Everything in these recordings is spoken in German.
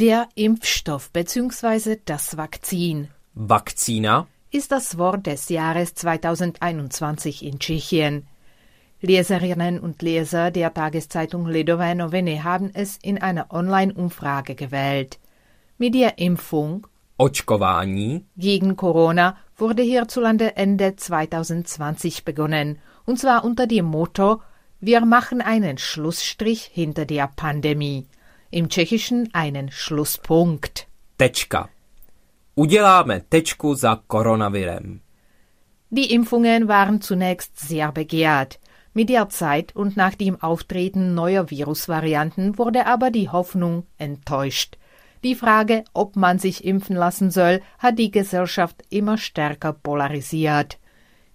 Der Impfstoff bzw. das Vakzin Vakcína ist das Wort des Jahres 2021 in Tschechien. Leserinnen und Leser der Tageszeitung Lidové Noviny haben es in einer Online-Umfrage gewählt. Mit der Impfung očkování gegen Corona wurde hierzulande Ende 2020 begonnen, und zwar unter dem Motto Wir machen einen Schlussstrich hinter der Pandemie, im Tschechischen einen Schlusspunkt. tečka. Uděláme tečku za koronavirem. Die Impfungen waren zunächst sehr begehrt. Mit der Zeit und nach dem Auftreten neuer Virusvarianten wurde aber die Hoffnung enttäuscht. Die Frage, ob man sich impfen lassen soll, hat die Gesellschaft immer stärker polarisiert.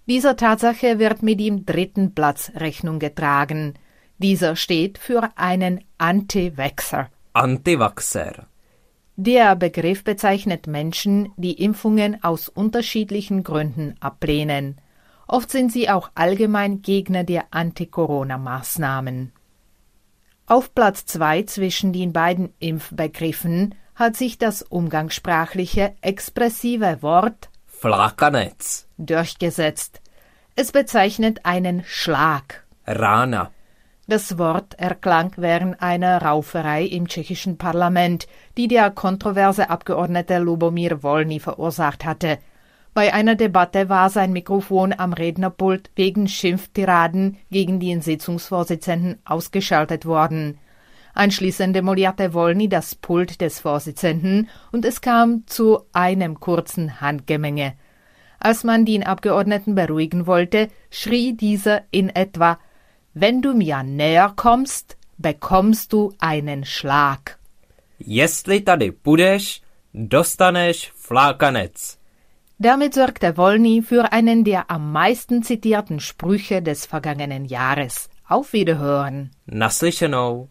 Dieser Tatsache wird mit dem dritten Platz Rechnung getragen. Dieser steht für einen Anti-Vaxxer. Antivaxer. Der Begriff bezeichnet Menschen, die Impfungen aus unterschiedlichen Gründen ablehnen. Oft sind sie auch allgemein Gegner der Anti-Corona-Maßnahmen. Auf Platz zwei zwischen den beiden Impfbegriffen hat sich das umgangssprachliche expressive Wort Flakanec. durchgesetzt. Es bezeichnet einen Schlag. Rána. Das Wort erklang während einer Rauferei im tschechischen Parlament, die der kontroverse Abgeordnete Lubomir Volny verursacht hatte. Bei einer Debatte war sein Mikrofon am Rednerpult wegen Schimpftiraden gegen den Sitzungsvorsitzenden ausgeschaltet worden. Anschließend demolierte Volny das Pult des Vorsitzenden und es kam zu einem kurzen Handgemenge. Als man den Abgeordneten beruhigen wollte, schrie dieser in etwa Wenn du mir näher kommst, bekommst du einen Schlag. Jestli tady půjdeš, dostaneš flákanec. Damit sorgte Volny für einen der am meisten zitierten Sprüche des vergangenen Jahres. Auf Wiederhören. Naslyšenou.